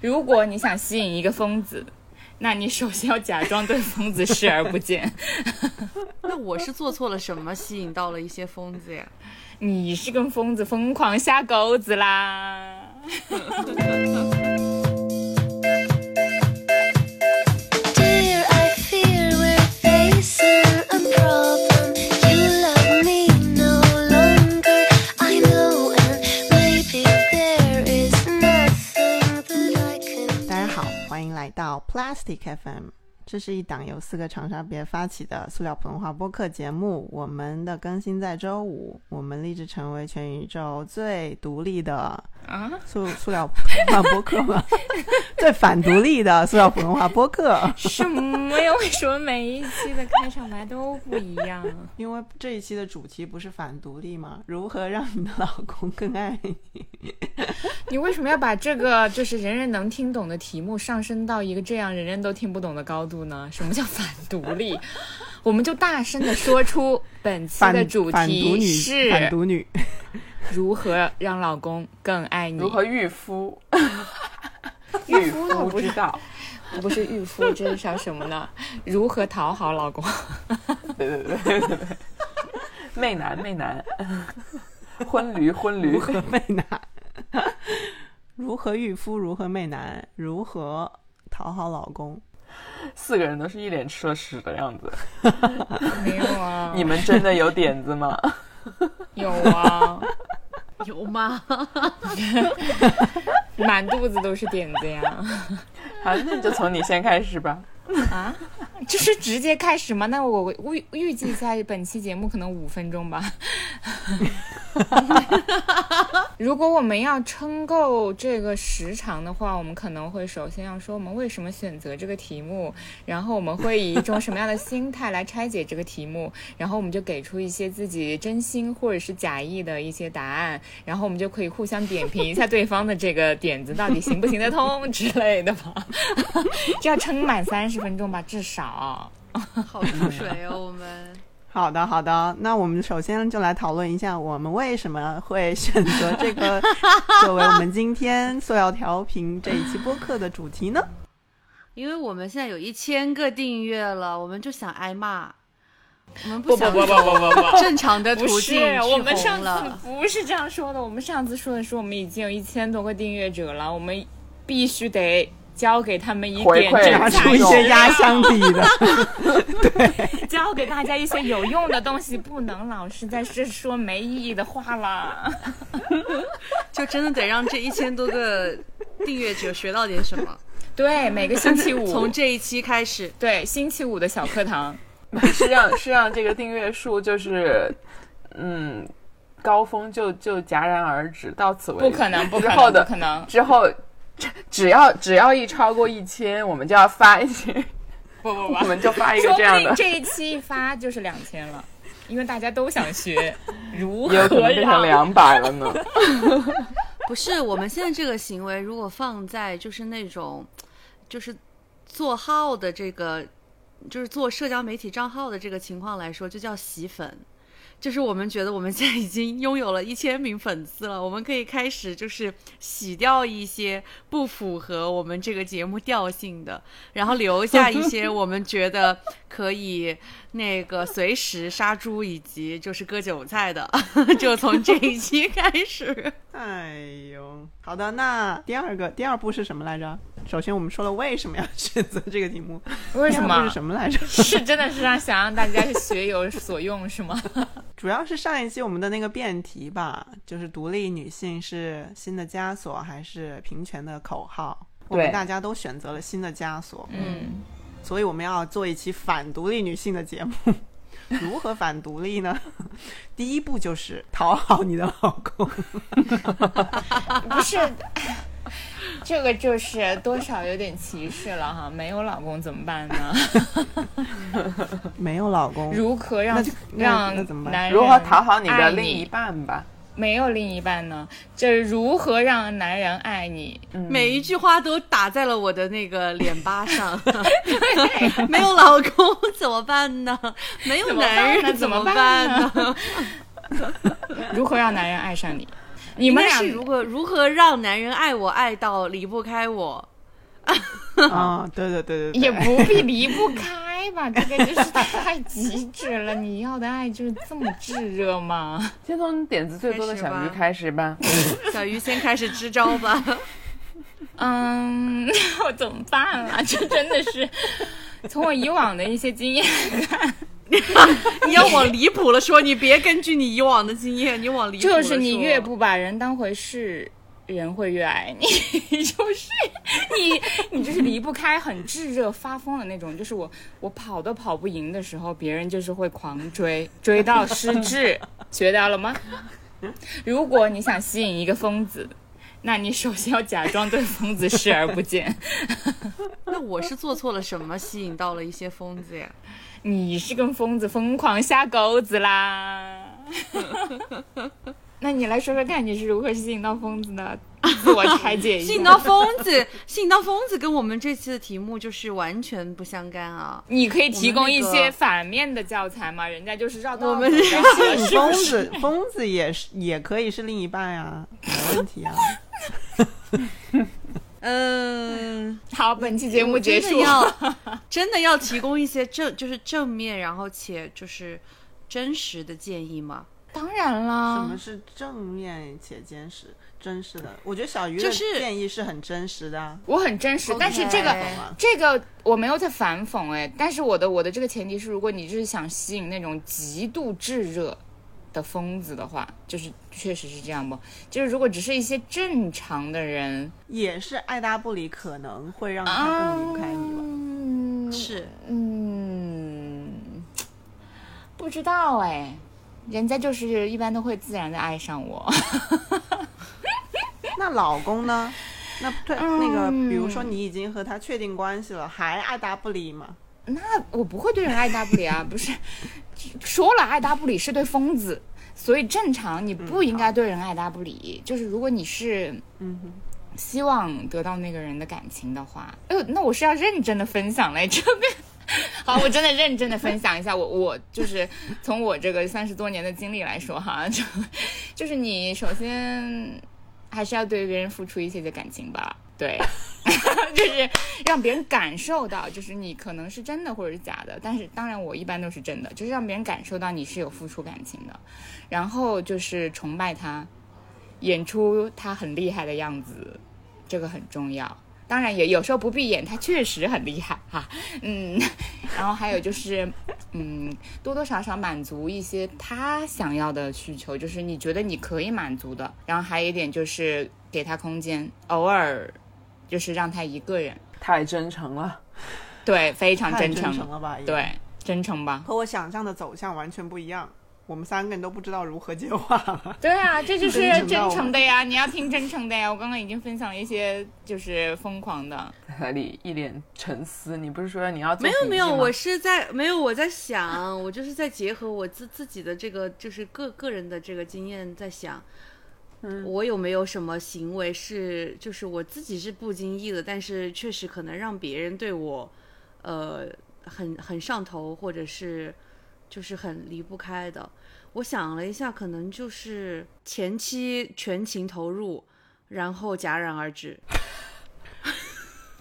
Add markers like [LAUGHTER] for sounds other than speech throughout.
如果你想吸引一个疯子，那你首先要假装对疯子视而不见。[LAUGHS] 那我是做错了什么，吸引到了一些疯子呀？你是跟疯子疯狂下钩子啦！Dear, I fear we're facing a problem. 到 Plastic FM。这是一档由四个长沙别发起的塑料普通话播客节目。我们的更新在周五。我们立志成为全宇宙最独立的啊，塑塑料普通话播客吗？[LAUGHS] 最反独立的塑料普通话播客。什么呀？为什么每一期的开场白都不一样？因为这一期的主题不是反独立吗？如何让你的老公更爱你？你为什么要把这个就是人人能听懂的题目上升到一个这样人人都听不懂的高度呢？什么叫反独立？我们就大声的说出本期的主题反独女。如何让老公更爱你？如何御夫？御夫我不知道，不是御夫，这是叫什么呢？如何讨好老公？对对对对对对，媚男媚男，婚驴婚驴如，何媚男？如何御夫？如何媚男？如何讨好老公？[LAUGHS] 四个人都是一脸吃了屎的样子。没有啊，你们真的有点子吗？[LAUGHS] 有啊，有吗？[LAUGHS] 满肚子都是点子呀！好，那就从你先开始吧。啊，[LAUGHS] 就是直接开始吗？那我预预计一下，本期节目可能五分钟吧。[LAUGHS] 如果我们要撑够这个时长的话，我们可能会首先要说我们为什么选择这个题目，然后我们会以一种什么样的心态来拆解这个题目，然后我们就给出一些自己真心或者是假意的一些答案，然后我们就可以互相点评一下对方的这个点子到底行不行得通之类的吧。这要撑满三十分钟吧，至少。[LAUGHS] 好出水哦，我们。好的，好的。那我们首先就来讨论一下，我们为什么会选择这个 [LAUGHS] 作为我们今天塑料调频这一期播客的主题呢？因为我们现在有一千个订阅了，我们就想挨骂，我们不想不不不不不不，[LAUGHS] 正常的不途是我们上次。不是这样说的。我们上次说的是我们已经有一千多个订阅者了，我们必须得交给他们一点拿出一些压箱底的。[LAUGHS] 对教给大家一些有用的东西，不能老是在这说没意义的话了。[LAUGHS] 就真的得让这一千多个订阅者学到点什么。对，每个星期五，[LAUGHS] 从这一期开始，对星期五的小课堂，是让是让这个订阅数就是，嗯，高峰就就戛然而止，到此为止。不可能，不可能，之后的不可能。之后，只只要只要一超过一千，我们就要发一些，不 [LAUGHS] 不我们就发一个这样的，这一期一发就是两千了，因为大家都想学 [LAUGHS] 如也有可何能变成两百了呢。[LAUGHS] 不是我们现在这个行为，如果放在就是那种，就是做号的这个，就是做社交媒体账号的这个情况来说，就叫洗粉。就是我们觉得我们现在已经拥有了一千名粉丝了，我们可以开始就是洗掉一些不符合我们这个节目调性的，[LAUGHS] 然后留下一些我们觉得可以那个随时杀猪以及就是割韭菜的，[LAUGHS] 就从这一期开始。[LAUGHS] 哎呦，好的，那第二个第二步是什么来着？首先我们说了为什么要选择这个题目，为什么是？什么来着？是真的是让想让大家学有所用是吗？[LAUGHS] 主要是上一期我们的那个辩题吧，就是独立女性是新的枷锁还是平权的口号？我们大家都选择了新的枷锁，嗯，所以我们要做一期反独立女性的节目。[LAUGHS] 如何反独立呢？第一步就是讨好你的老公。[LAUGHS] 不是，这个就是多少有点歧视了哈。没有老公怎么办呢？没有老公，如何让让男人如何讨好你的另一半吧？没有另一半呢？这如何让男人爱你？每一句话都打在了我的那个脸巴上。[LAUGHS] 没有老公怎么办呢？没有怎么办男人呢怎么么办呢？[LAUGHS] 如何让男人爱上你？你们俩是如何如何让男人爱我爱到离不开我？啊，对对对对对，也不必离不开吧，[LAUGHS] 这个就是太极致了。你要的爱就是这么炙热吗？先从点子最多的小鱼开始吧。[LAUGHS] 小鱼先开始支招吧。[LAUGHS] 嗯，我怎么办啊？这真的是从我以往的一些经验看，[LAUGHS] 你要往离谱了说，你别根据你以往的经验，你往离谱了就是你越不把人当回事，人会越爱你。[LAUGHS] 就是你，你就是离不开，很炙热发疯的那种。就是我，我跑都跑不赢的时候，别人就是会狂追，追到失智。学到了吗？如果你想吸引一个疯子。那你首先要假装对疯子视而不见，[LAUGHS] 那我是做错了什么，吸引到了一些疯子呀？你是跟疯子疯狂下钩子啦。[LAUGHS] 那你来说说看，你是如何吸引到疯子的？[LAUGHS] 自我拆解一下。吸引到疯子，[LAUGHS] 吸引到疯子跟我们这期的题目就是完全不相干啊！你可以提供一些反面的教材吗？人家就是绕道我们走的吸引疯子，疯子也是也可以是另一半呀，没问题啊。嗯，好，本期节目结束真的。要真的要提供一些正就是正面，然后且就是真实的建议吗？当然啦什么，是正面且真实？真实的，我觉得小鱼的就是建议是很真实的啊。我很真实，但是这个 OK 这个我没有在反讽哎，但是我的我的这个前提是，如果你就是想吸引那种极度炙热的疯子的话，就是确实是这样不？就是如果只是一些正常的人，也是爱搭不理，可能会让他更离不开你吧。嗯，是，嗯，不知道哎，人家就是一般都会自然的爱上我。[LAUGHS] 那老公呢？那对、嗯那个，比如说你已经和他确定关系了，还爱搭不理吗？那我不会对人爱搭不理啊，不是说了爱搭不理是对疯子，所以正常你不应该对人爱搭不理。就是如果你是嗯哼，希望得到那个人的感情的话，哎呦，那我是要认真的分享来这边。[LAUGHS] 好，我真的认真的分享一下，我我就是从我这个三十多年的经历来说哈，[LAUGHS] 就就是你首先还是要对别人付出一些的感情吧，对，[LAUGHS] 就是让别人感受到，就是你可能是真的或者是假的，但是当然我一般都是真的，就是让别人感受到你是有付出感情的，然后就是崇拜他，演出他很厉害的样子，这个很重要。当然也有时候不闭眼，他确实很厉害哈，[LAUGHS] 嗯，然后还有就是，[LAUGHS] 嗯，多多少少满足一些他想要的需求，就是你觉得你可以满足的。然后还有一点就是给他空间，偶尔就是让他一个人，太真诚了，对，非常真诚，诚了吧？对，真诚吧。和我想象的走向完全不一样。我们三个人都不知道如何接话了。对啊，这就 [LAUGHS] 是真诚的呀！你要听真诚的呀！我刚刚已经分享了一些就是疯狂的，在那里一脸沉思。你不是说你要没有没有，我是在没有我在想，我就是在结合我自自己的这个就是个个人的这个经验在想，嗯我有没有什么行为是就是我自己是不经意的，但是确实可能让别人对我，呃，很很上头，或者是就是很离不开的。我想了一下，可能就是前期全情投入，然后戛然而止。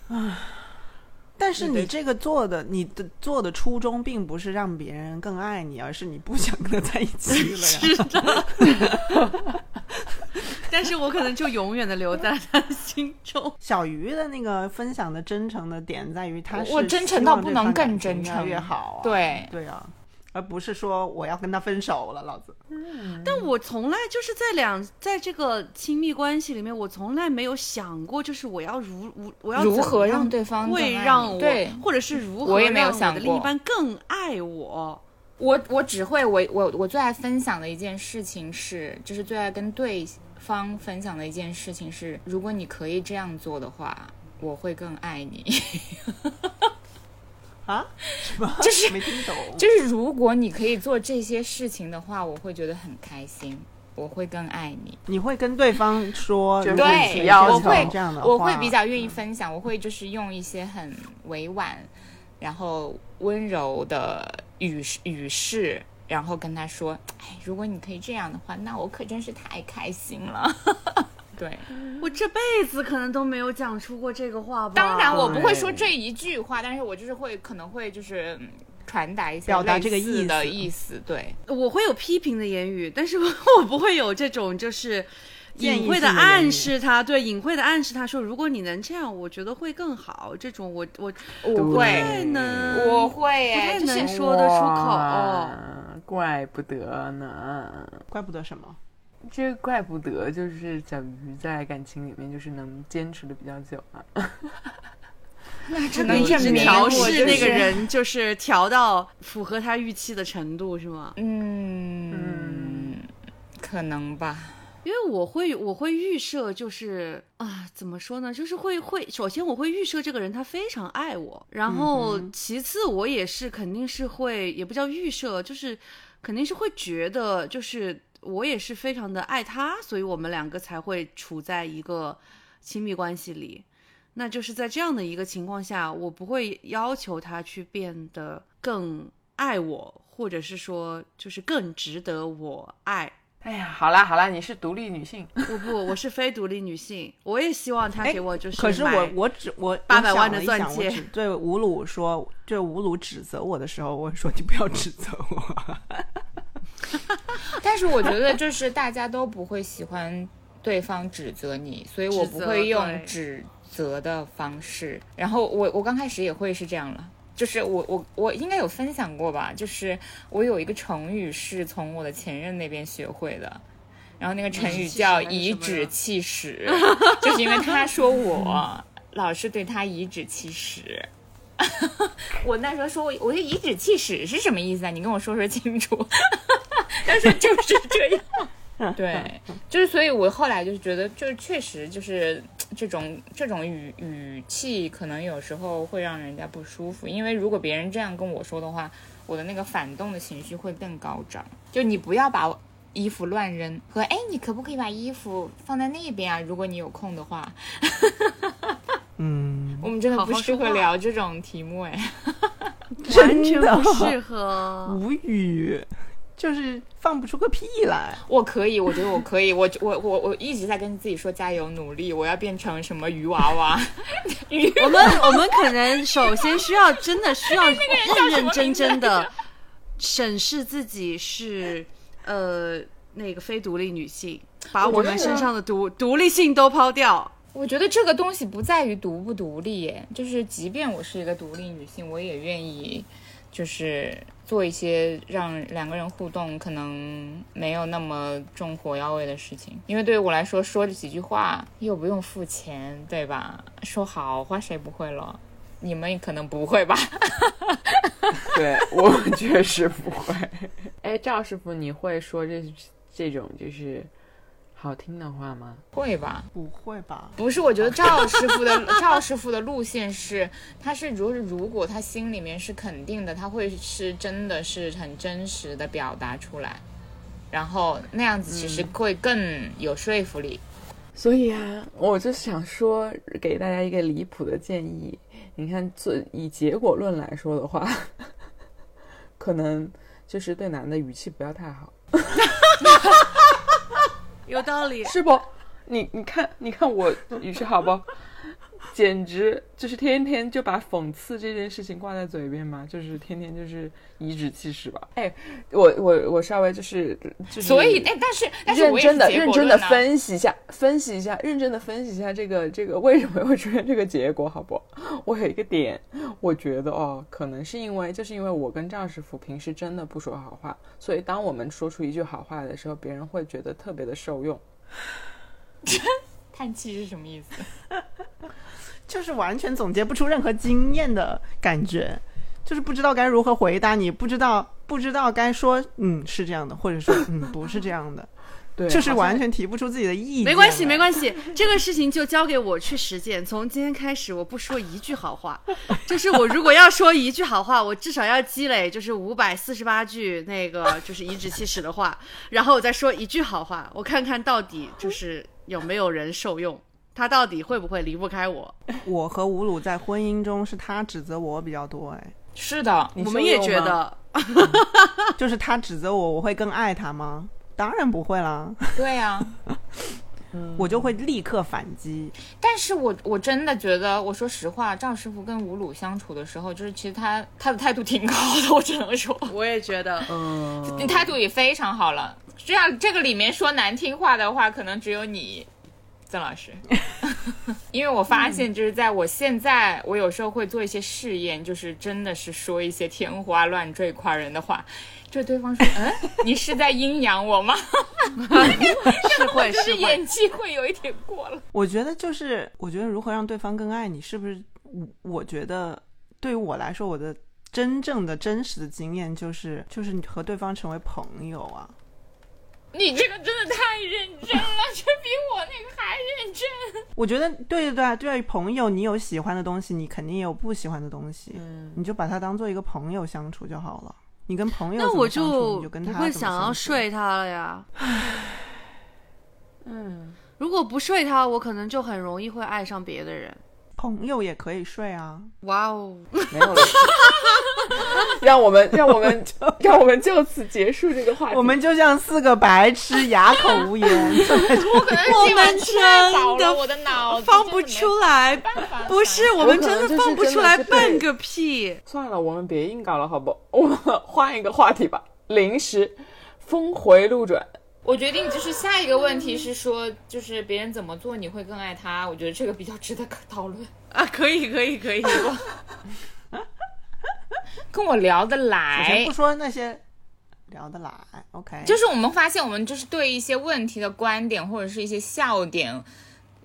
[SIGHS] 但是你这个做的，你的做的初衷并不是让别人更爱你，而是你不想跟他在一起了呀。是的，[LAUGHS] 但是我可能就永远的留在他心中。小鱼的那个分享的真诚的点在于，他是我真诚到不能更真诚越好啊。对对啊，而不是说我要跟他分手了，老子。但我从来就是在两在这个亲密关系里面，我从来没有想过，就是我要如我我要如何让对方会更爱让我，对或者是如何我也没有让我想过的另一半更爱我。我我只会我我我最爱分享的一件事情是，就是最爱跟对方分享的一件事情是，如果你可以这样做的话，我会更爱你。[LAUGHS] 啊？什么？[LAUGHS] 就是没听懂。[LAUGHS] 就是如果你可以做这些事情的话，我会觉得很开心，我会更爱你。你会跟对方说，对我会这样的，我会比较愿意分享，我会就是用一些很委婉，然后温柔的语语势，然后跟他说，哎，如果你可以这样的话，那我可真是太开心了。[LAUGHS] 对，我这辈子可能都没有讲出过这个话吧。当然我不会说这一句话，但是我就是会可能会就是嗯传达一下表达这个意似的思意思。对，我会有批评的言语，但是我 [LAUGHS] 我不会有这种就是隐晦的暗示他，对隐晦的暗示他说，如果你能这样，我觉得会更好。这种我我我不会，太能，我会不太能说得出口。哇怪不得呢。怪不得什么？这怪不得就是小鱼在感情里面就是能坚持的比较久啊。[LAUGHS] 那只能证明调我试那个。人，就是调到符合他预期的程度，是吗？嗯，可能吧。因为我会我会预设，就是啊，怎么说呢？就是会会，首先我会预设这个人他非常爱我，然后其次我也是肯定是会，也不叫预设，就是肯定是会觉得，就是我也是非常的爱他，所以我们两个才会处在一个亲密关系里。那就是在这样的一个情况下，我不会要求他去变得更爱我，或者是说就是更值得我爱。哎呀，好啦好啦，你是独立女性，我不，我是非独立女性，我也希望他哎给我就是可是我我只我八百万的钻戒对吴鲁说，对吴鲁指责我的时候，我说你不要指责我。[LAUGHS] 但是我觉得就是大家都不会喜欢对方指责你，所以我不会用指责的方式。然后我我刚开始也会是这样了。就是我我我应该有分享过吧，就是我有一个成语是从我的前任那边学会的，然后那个成语叫颐指气使，就是因为他说我 [LAUGHS] 老是对他颐指气使。[LAUGHS] 我那时候说我我的颐指气使是什么意思啊？你跟我说说清楚。[LAUGHS] 但是就是这样，[LAUGHS] 对，[LAUGHS] 就是所以，我后来就是觉得，就是确实就是这种这种语语气，可能有时候会让人家不舒服，因为如果别人这样跟我说的话，我的那个反动的情绪会更高涨。就你不要把衣服乱扔，和哎，你可不可以把衣服放在那边啊？如果你有空的话，嗯，我们真的不适合聊这种题目哎。完全真的不适合。无语，就是放不出个屁来。我可以，我觉得我可以，我我我我一直在跟自己说加油努力，我要变成什么鱼娃娃，[LAUGHS] 鱼我们我们可能首先需要真的需要认认真真的审视自己是呃那个非独立女性，把我们身上的独独立性都抛掉。我觉得这个东西不在于独不独立，耶，就是即便我是一个独立女性，我也愿意，就是做一些让两个人互动可能没有那么重火药味的事情。因为对于我来说，说这几句话又不用付钱，对吧？说好话谁不会了？你们可能不会吧？[LAUGHS] 对我确实不会。哎，赵师傅，你会说这这种就是好听的话吗？会吧？不会吧？不是，我觉得赵师傅的 [LAUGHS] 赵师傅的路线是，他是如如果他心里面是肯定的，他会是真的是很真实的表达出来，然后那样子其实会更有说服力。所以啊，我就想说，给大家一个离谱的建议。你看，做以结果论来说的话，[LAUGHS] 可能就是对男的语气不要太好，[LAUGHS] 有道理，是不？你你看，你看我语气好不？[LAUGHS] 简直就是天天就把讽刺这件事情挂在嘴边嘛，就是天天就是颐指气使吧。哎，我我我稍微就是就是，所以，哎，但是但是认真的、认真的分析一下，分析一下，认真的分析一下这个这个为什么会出现这个结果，好不？[LAUGHS] 我有一个点，我觉得哦，可能是因为就是因为我跟赵师傅平时真的不说好话，所以当我们说出一句好话的时候，别人会觉得特别的受用。[LAUGHS] 叹气是什么意思？[LAUGHS] 就是完全总结不出任何经验的感觉，就是不知道该如何回答你，不知道不知道该说嗯是这样的，或者说嗯不是这样的，[LAUGHS] 对，就是完全提不出自己的意义。没关系，没关系，这个事情就交给我去实践。从今天开始，我不说一句好话，就是我如果要说一句好话，我至少要积累就是五百四十八句那个就是颐指气使的话，然后我再说一句好话，我看看到底就是有没有人受用，他到底会不会离不开我。我和吴鲁在婚姻中是他指责我比较多，哎，是的，我们也觉得，[LAUGHS] 就是他指责我，我会更爱他吗？当然不会啦，对呀、[LAUGHS] 我就会立刻反击。但是我我真的觉得，我说实话，赵师傅跟吴鲁相处的时候，就是其实他他的态度挺高的，我只能说，我也觉得，嗯，你态度也非常好了。这样这个里面说难听话的话，可能只有你，曾老师。[LAUGHS] 因为我发现，就是在我现在，我有时候会做一些试验，就是真的是说一些天花乱坠夸人的话，就对方说：“嗯，你是在阴阳我吗？” [LAUGHS] 是会就是演技会有一点过了。我觉得就是，我觉得如何让对方更爱你，是不是？我我觉得对于我来说，我的真正的真实的经验就是，就是你和对方成为朋友啊。你这个真的太认真了，这比我那个还认真。我觉得对对对啊，对于朋友，你有喜欢的东西，你肯定也有不喜欢的东西，嗯你就把它当做一个朋友相处就好了。你跟朋友相处就你就跟不他不会想要睡他了呀。嗯，如果不睡他，我可能就很容易会爱上别的人。朋友也可以睡啊。哇哦，没有了。[LAUGHS] 让我们让我们 [LAUGHS] 让我们就此结束这个话题。我们就像四个白痴，哑口无言。我可能我今晚们真的我的脑子放不出来，办法不是我们真的放不出来半个屁。算了，我们别硬搞了，好不？我们换一个话题吧。临时峰回路转，我决定就是下一个问题是说，就是别人怎么做你会更爱他？我觉得这个比较值得讨论，[LAUGHS] 啊，可以可以可以，[LAUGHS] 跟我聊得首先来不。说那些聊得来，OK，就是我们发现，我们就是对一些问题的观点或者是一些笑点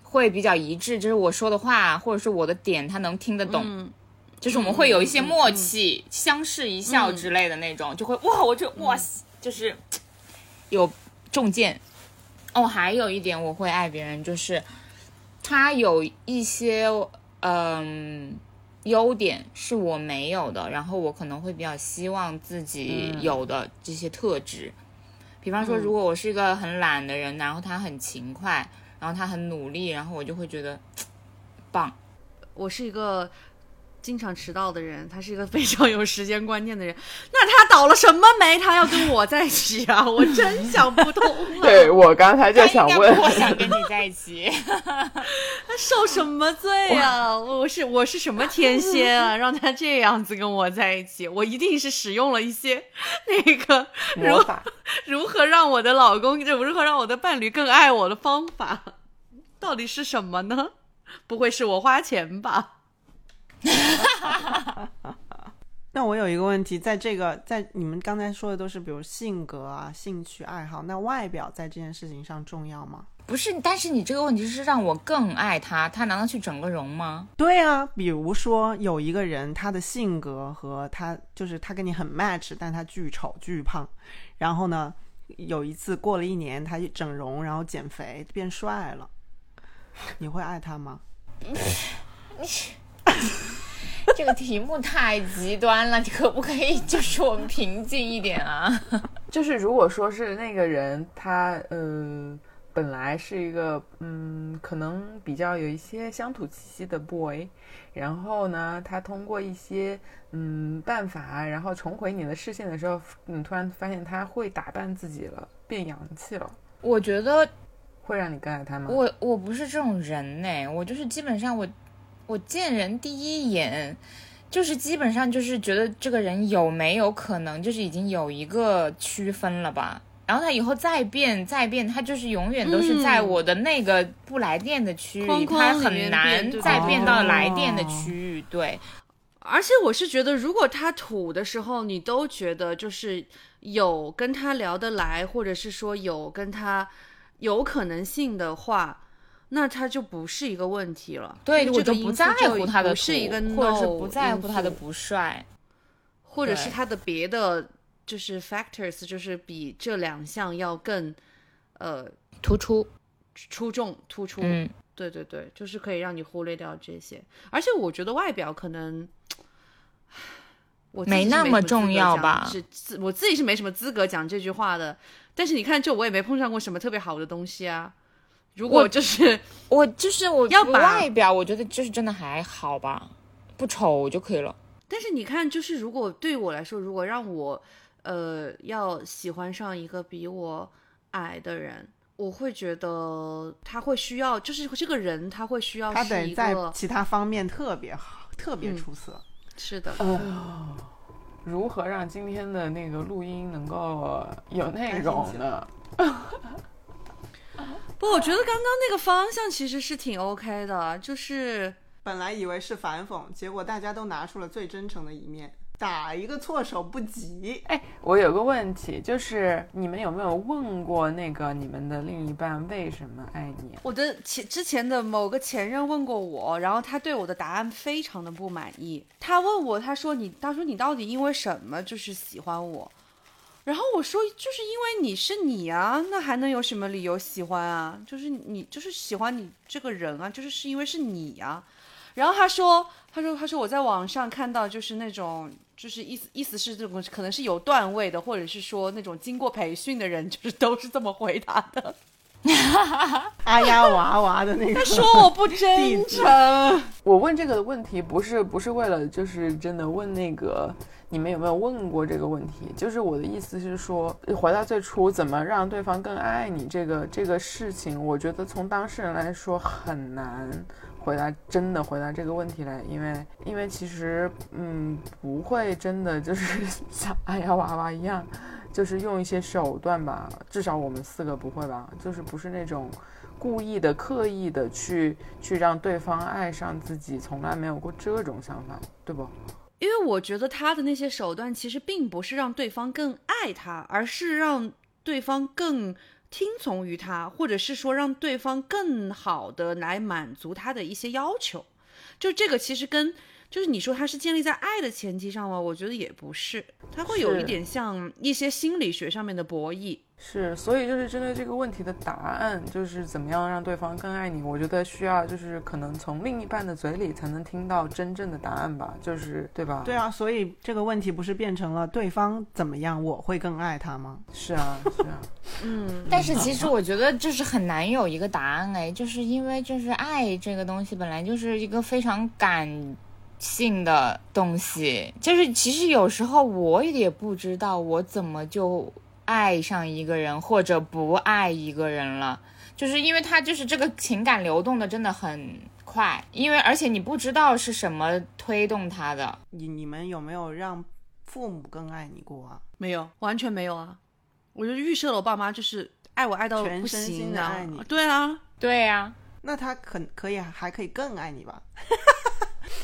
会比较一致，就是我说的话或者是我的点，他能听得懂。嗯就是我们会有一些默契，相视一笑之类的那种，就会哇，我就哇，就是有重剑。哦，还有一点我会爱别人，就是他有一些嗯优点是我没有的，然后我可能会比较希望自己有的这些特质。比方说，如果我是一个很懒的人，然后他很勤快，然后他很努力，然后我就会觉得 [TSK] 棒。我是一个经常迟到的人，他是一个非常有时间观念的人。那他倒了什么霉？他要跟我在一起啊？我真想不通啊！[LAUGHS] 对我刚才就他应该想问，不想跟你在一起。他受什么罪啊？我是我是什么天蝎啊？[LAUGHS] 让他这样子跟我在一起？我一定是使用了一些那个如魔法，如何让我的老公，就如何让我的伴侣更爱我的方法，到底是什么呢？不会是我花钱吧？[LAUGHS] 那我有一个问题，在这个在你们刚才说的都是比如性格啊、兴趣爱好，那外表在这件事情上重要吗？不是，但是你这个问题是让我更爱他，他难道去整个容吗？对啊，比如说有一个人，他的性格和他就是他跟你很 match，但他巨丑巨胖，然后呢，有一次过了一年，他整容，然后减肥变帅了，你会爱他吗？[LAUGHS] 这个题目太极端了，你可不可以就是我们平静一点啊？[LAUGHS] 就是如果说是那个人他呃本来是一个嗯可能比较有一些乡土气息的 boy，然后呢他通过一些嗯办法，然后重回你的视线的时候，你突然发现他会打扮自己了，变洋气了，我觉得会让你更爱他吗？我我不是这种人呢，我就是基本上我我见人第一眼。就是基本上就是觉得这个人有没有可能，就是已经有一个区分了吧。然后他以后再变再变，他就是永远都是在嗯我的那个不来电的区域，他很难再变到来哦电的区域。对，而且我是觉得，如果他土的时候，你都觉得就是有跟他聊得来，或者是说有跟他有可能性的话，那他就不是一个问题了。对，我就不在乎他的不是一个土或者是不在乎他的不帅。或者是他的别的就是 factors，就是比这两项要更呃突出，出众突出。嗯，对对对，就是可以让你忽略掉这些。而且我觉得外表可能。我自己是没那么重要吧是自我自己是没什么资格讲这句话的。但是你看，就我也没碰上过什么特别好的东西啊。如果就是我就是我要把外表，我觉得就是真的还好吧，不丑就可以了。但是你看，就是如果对我来说，如果让我呃要喜欢上一个比我矮的人，我会觉得他会需要，就是这个人他会需要他得在其他方面特别好，特别嗯出色。是的，如何让今天的那个录音能够有内容呢？[LAUGHS] 不，我觉得刚刚那个方向其实是挺 OK 的，就是本来以为是反讽，结果大家都拿出了最真诚的一面，打一个措手不及。哎，我有个问题，就是你们有没有问过那个你们的另一半为什么爱你？我的前之前的某个前任问过我，然后他对我的答案非常的不满意。他问我，他说你，他说你到底因为什么就是喜欢我？然后我说，就是因为你是你啊，那还能有什么理由喜欢啊？就是你，就是喜欢你这个人啊，就是是因为是你啊、然后他说，他说，他说我在网上看到就是那种，就是意思意思是这种可能是有段位的，或者是说那种经过培训的人，就是都是这么回答的。[LAUGHS] 阿呀娃娃的那个，说我不真诚，我问这个的问题不是不是为了就是真的问那个你们有没有问过这个问题，就是我的意思是说，回到最初怎么让对方更爱你这个这个事情，我觉得从当事人来说很难回答真的回答这个问题来，因为因为其实嗯不会真的就是像哎呀娃娃一样。就是用一些手段吧，至少我们四个不会吧，就是不是那种故意的、刻意的去去让对方爱上自己，从来没有过这种想法，对不？因为我觉得他的那些手段其实并不是让对方更爱他，而是让对方更听从于他，或者是说让对方更好的来满足他的一些要求。就这个其实跟就是你说他是建立在爱的前提上吗？我觉得也不是，他会有一点像一些心理学上面的博弈。是，所以就是针对这个问题的答案，就是怎么样让对方更爱你，我觉得需要就是可能从另一半的嘴里才能听到真正的答案吧，就是对吧？对啊，所以这个问题不是变成了对方怎么样，我会更爱他吗？是啊，是啊，[LAUGHS] 嗯，但是其实我觉得就是很难有一个答案哎，就是因为就是爱这个东西本来就是一个非常感性的东西，就是其实有时候我也不知道我怎么就爱上一个人或者不爱一个人了，就是因为他就是这个情感流动的真的很快，因为而且你不知道是什么推动他的，你你们有没有让父母更爱你过啊？没有，完全没有啊！我就预设了我爸妈就是爱我爱到不全身心行啊爱你，对啊，对啊、那他可可以还可以更爱你吧？[LAUGHS]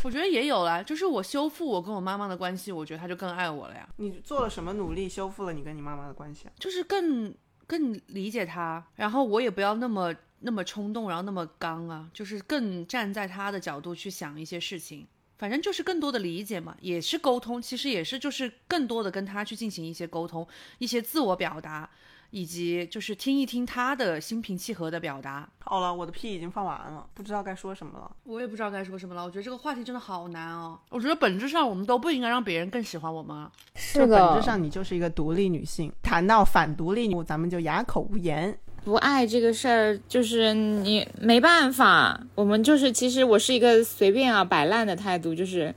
我觉得也有啦，就是我修复我跟我妈妈的关系，我觉得她就更爱我了呀，你做了什么努力修复了你跟你妈妈的关系啊？就是更更理解她，然后我也不要那么那么冲动，然后那么刚啊，就是更站在她的角度去想一些事情。反正就是更多的理解嘛，也是沟通，其实也是就是更多的跟他去进行一些沟通，一些自我表达，以及就是听一听他的心平气和的表达。好了，我的屁已经放完了，不知道该说什么了。我也不知道该说什么了，我觉得这个话题真的好难哦。我觉得本质上我们都不应该让别人更喜欢我们啊。就本质上你就是一个独立女性。谈到反独立女，咱们就哑口无言。不爱这个事儿，就是你没办法。我们就是，其实我是一个随便啊摆烂的态度，就是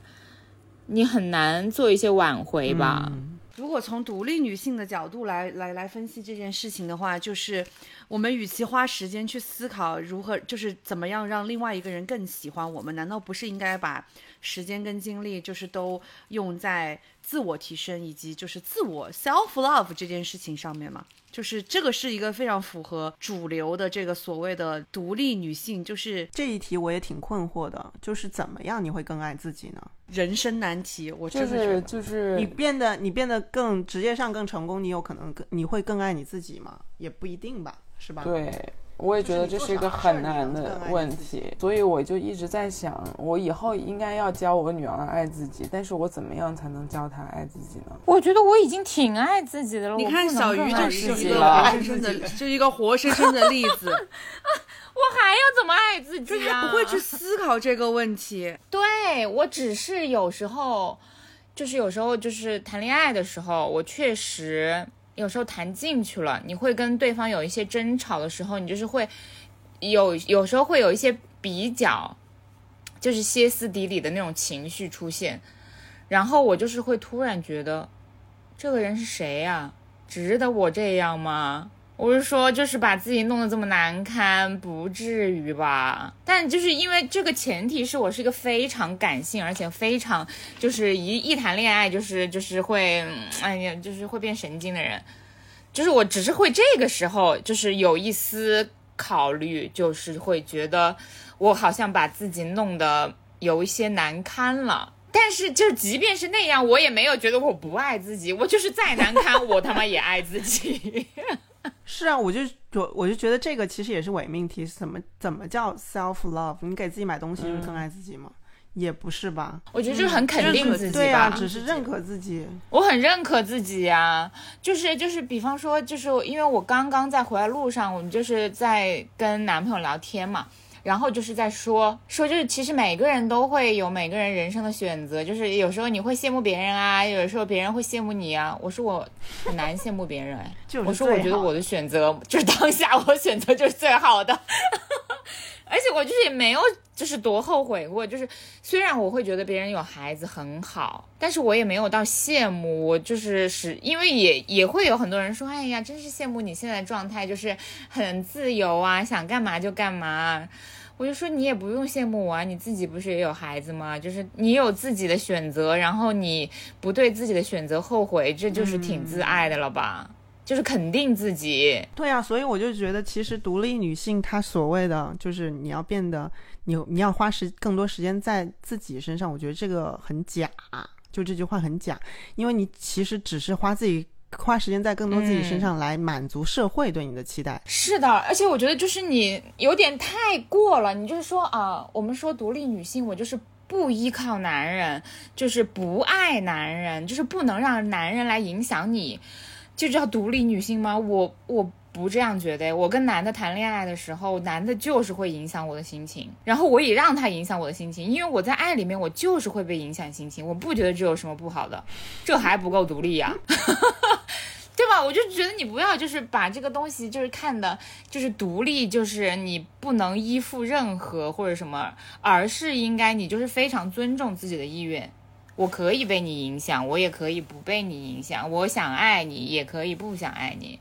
你很难做一些挽回吧。嗯如果从独立女性的角度来来来分析这件事情的话，就是我们与其花时间去思考如何，就是怎么样让另外一个人更喜欢我们，难道不是应该把时间跟精力就是都用在自我提升以及就是自我 self love 这件事情上面吗？就是这个是一个非常符合主流的这个所谓的独立女性，就是这一题我也挺困惑的，就是怎么样你会更爱自己呢？人生难题。我就是真的觉得，就是你变得你变得更职业上更成功，你有可能更你会更爱你自己吗？也不一定吧，是吧？对，我也觉得这是一个很难的问题，所以我就一直在想，我以后应该要教我女儿爱自己，但是我怎么样才能教她爱自己呢？我觉得我已经挺爱自己的了。你看小鱼就是一个活生生的，就是一个活生生的例子。[LAUGHS] 我还要怎么爱自己啊？他不会去思考这个问题。对我只是有时候，就是有时候就是谈恋爱的时候，我确实有时候谈进去了，你会跟对方有一些争吵的时候，你就是会有有时候会有一些比较，就是歇斯底里的那种情绪出现。然后我就是会突然觉得，这个人是谁呀、值得我这样吗？我是说，就是把自己弄得这么难堪，不至于吧？但就是因为这个前提是我是一个非常感性，而且非常就是一一谈恋爱就是就是会，哎呀，就是会变神经的人。就是我只是会这个时候就是有一丝考虑，就是会觉得我好像把自己弄得有一些难堪了。但是，就即便是那样，我也没有觉得我不爱自己，我就是再难堪，我他妈也爱自己。[LAUGHS] 是啊，我就我我就觉得这个其实也是伪命题，怎么怎么叫 self love？你给自己买东西就是更爱自己吗？也不是吧？我觉得就是很肯定自己吧，对啊，只是认可自己。我很认可自己呀、就是就是，比方说，就是因为我刚刚在回来路上，我们就是在跟男朋友聊天嘛，然后就是在说说，就是其实每个人都会有每个人人生的选择，就是有时候你会羡慕别人啊，有时候别人会羡慕你啊。我说我很难羡慕别人，哎 [LAUGHS] 就是我说我觉得我的选择就是当下我选择就是最好的。而且我就是也没有就是多后悔过，就是虽然我会觉得别人有孩子很好，但是我也没有到羡慕。我就是是因为也也会有很多人说，哎呀，真是羡慕你现在的状态，就是很自由啊，想干嘛就干嘛。我就说你也不用羡慕我啊，你自己不是也有孩子吗？就是你有自己的选择，然后你不对自己的选择后悔，这就是挺自爱的了吧？就是肯定自己。对啊，所以我就觉得，其实独立女性她所谓的就是你要变得你你要花时更多时间在自己身上，我觉得这个很假，就这句话很假，因为你其实只是花自己花时间在更多自己身上来满足社会对你的期待。是的，而且我觉得就是你有点太过了，你就是说啊，我们说独立女性，我就是。不依靠男人，就是不爱男人，就是不能让男人来影响你，就叫独立女性吗？我我不这样觉得。我跟男的谈恋爱的时候，男的就是会影响我的心情，然后我也让他影响我的心情，因为我在爱里面，我就是会被影响心情。我不觉得这有什么不好的，这还不够独立呀、[LAUGHS] 对吧？我就觉得你不要就是把这个东西就是看的，就是独立，就是你不能依附任何或者什么，而是应该你就是非常尊重自己的意愿。我可以被你影响，我也可以不被你影响。我想爱你，也可以不想爱你。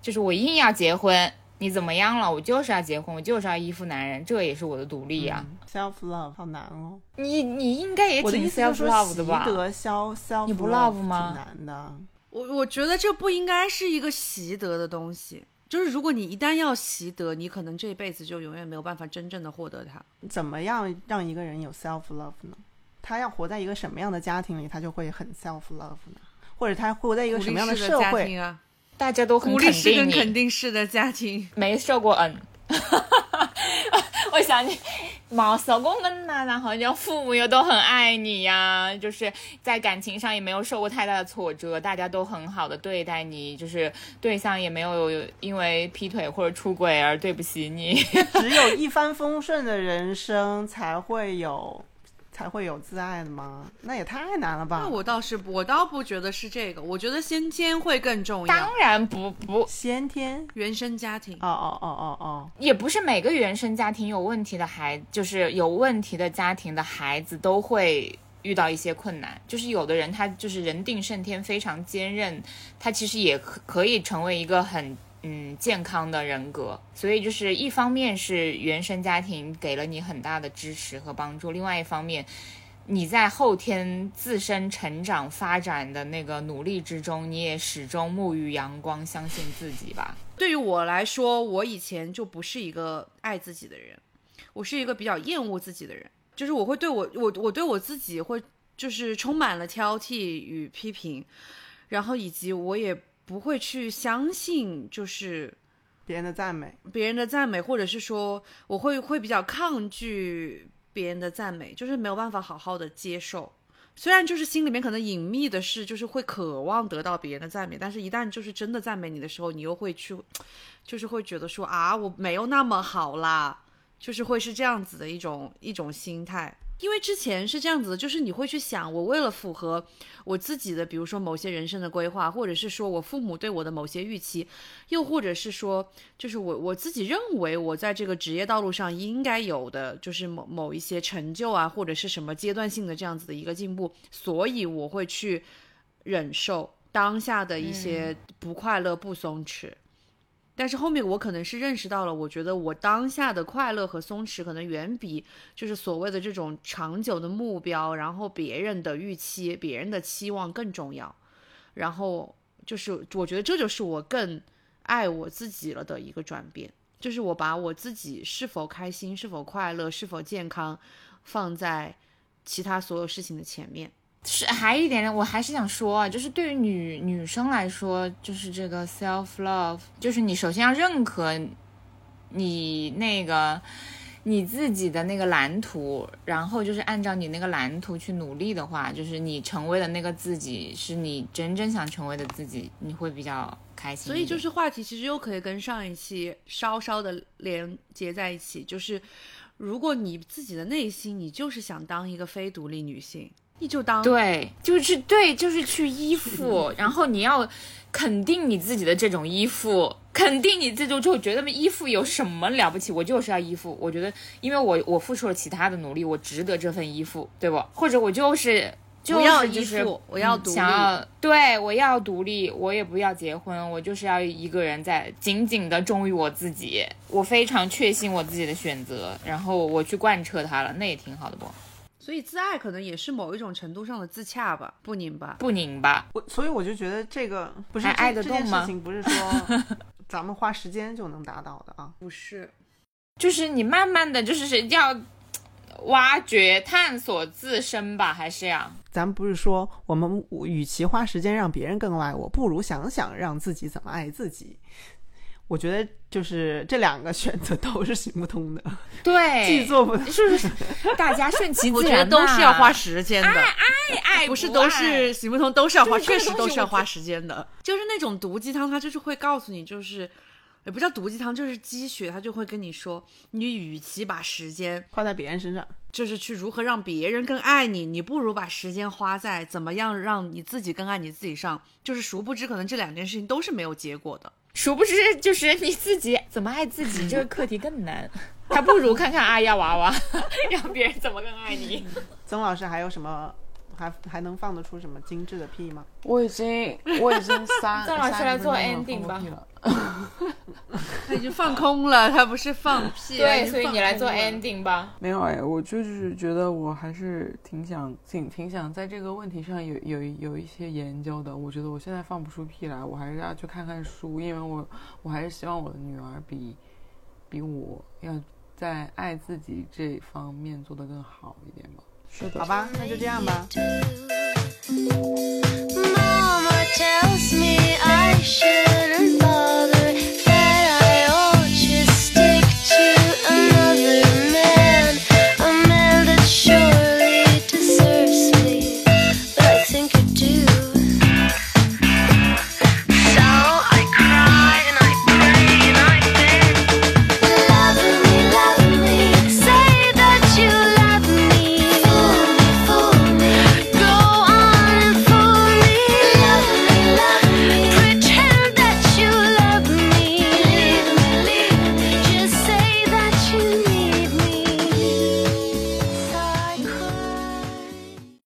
就是我硬要结婚，你怎么样了？我就是要结婚，我就是要依附男人，这也是我的独立呀、self love 好难哦。你你应该也挺我的意思 self，love 的吧习？得 self self 你不 love love 吗挺难的。我我觉得这不应该是一个习得的东西。就是如果你一旦要习得，你可能这一辈子就永远没有办法真正的获得它。怎么样让一个人有 self love 呢？他要活在一个什么样的家庭里，他就会很 self love 呢？或者他活在一个什么样的式的家社会？庭啊，大家都很鼓励式跟肯定你，肯定式的家庭。没受过恩。[LAUGHS] 我想你冇受过恩呐、然后就父母又都很爱你呀、就是在感情上也没有受过太大的挫折，大家都很好的对待你，就是对象也没有因为劈腿或者出轨而对不起你。[LAUGHS] 只有一帆风顺的人生才会有，才会有自爱的吗？那也太难了吧那！我倒是不我倒不觉得是这个，我觉得先天会更重要当。然不不，先天，原生家庭哦哦哦哦哦，也不是每个原生家庭有问题的孩，就是有问题的家庭的孩子都会遇到一些困难。就是有的人他就是人定胜天，非常坚韧，他其实也可可以成为一个很嗯健康的人格。所以就是一方面是原生家庭给了你很大的支持和帮助，另外一方面。你在后天自身成长发展的那个努力之中，你也始终沐浴阳光，相信自己吧。对于我来说，我以前就不是一个爱自己的人，我是一个比较厌恶自己的人，就是我会对我我我对我自己会就是充满了挑剔与批评，然后以及我也不会去相信就是别人的赞美，别人的赞美，或者是说我会会比较抗拒别人的赞美，就是没有办法好好的接受。虽然就是心里面可能隐秘的是，就是会渴望得到别人的赞美，但是一旦就是真的赞美你的时候，你又会去，[TSK] 就是会觉得说啊，我没有那么好啦，就是会是这样子的一种一种心态。因为之前是这样子的，就是你会去想，我为了符合我自己的，比如说某些人生的规划，或者是说我父母对我的某些预期，又或者是说，就是我我自己认为我在这个职业道路上应该有的，就是某某一些成就啊，或者是什么阶段性的这样子的一个进步，所以我会去忍受当下的一些不快乐、不松弛。但是后面我可能是认识到了，我觉得我当下的快乐和松弛可能远比就是所谓的这种长久的目标，然后别人的预期、别人的期望更重要。然后就是我觉得这就是我更爱我自己了的一个转变，就是我把我自己是否开心、是否快乐、是否健康放在其他所有事情的前面。是还有一点点，我还是想说啊，就是对于女女生来说，就是这个 self love，就是你首先要认可你那个你自己的那个蓝图，然后就是按照你那个蓝图去努力的话，就是你成为的那个自己是你真正想成为的自己，你会比较开心。所以就是话题其实又可以跟上一期稍稍的连接在一起，就是如果你自己的内心你就是想当一个非独立女性，你就当对，就是对，就是去依附，然后你要肯定你自己的这种依附，肯定你自己，就觉得依附有什么了不起？我就是要依附，我觉得，因为我我付出了其他的努力，我值得这份依附，对不？或者我就是。就不要就是附我要嗯独立想要对我要独立，我也不要结婚，我就是要一个人在紧紧的忠于我自己，我非常确信我自己的选择，然后我去贯彻它了，那也挺好的不？所以自爱可能也是某一种程度上的自洽吧，不拧巴。不拧巴，我所以我就觉得这个不是爱得动吗事情，不是说 [LAUGHS] 咱们花时间就能达到的啊。不是，就是你慢慢的就是要挖掘、探索自身吧，还是呀咱们不是说我们与其花时间让别人更爱我，不如想想让自己怎么爱自己。我觉得就是这两个选择都是行不通的，对 [LAUGHS] 既对，做不是不是？大家顺其我觉得自然都是要花时时间的，爱爱不是都是行不通，都是要花，确实都是要花时间的。就是那种毒鸡汤，它就是会告诉你，就是也不叫毒鸡汤，就是鸡血，他就会跟你说，你与其把时间花在别人身上。就是去如何让别人更爱你，你不如把时间花在怎么样让你自己更爱你自己上。就是殊不知，可能这两件事情都是没有结果的。殊不知就是你自己怎么爱自己这个课题更难，还不如看看阿丫娃娃，[LAUGHS] 让别人怎么更爱你。曾老师还有什么还还能放得出什么精致的屁吗？我已经我已经三 [LAUGHS] 曾老师来做 ending 吧 [LAUGHS] 他已经放空了，他不是放屁。对，所以你来做 ending 吧？没有哎，我就是觉得我还是挺想挺挺想在这个问题上有有有一些研究的。我觉得我现在放不出屁来，我还是要去看看书，因为我我还是希望我的女儿比比我要在爱自己这方面做得更好一点吧。是的。好吧，那就这样吧。妈妈 tells me i should。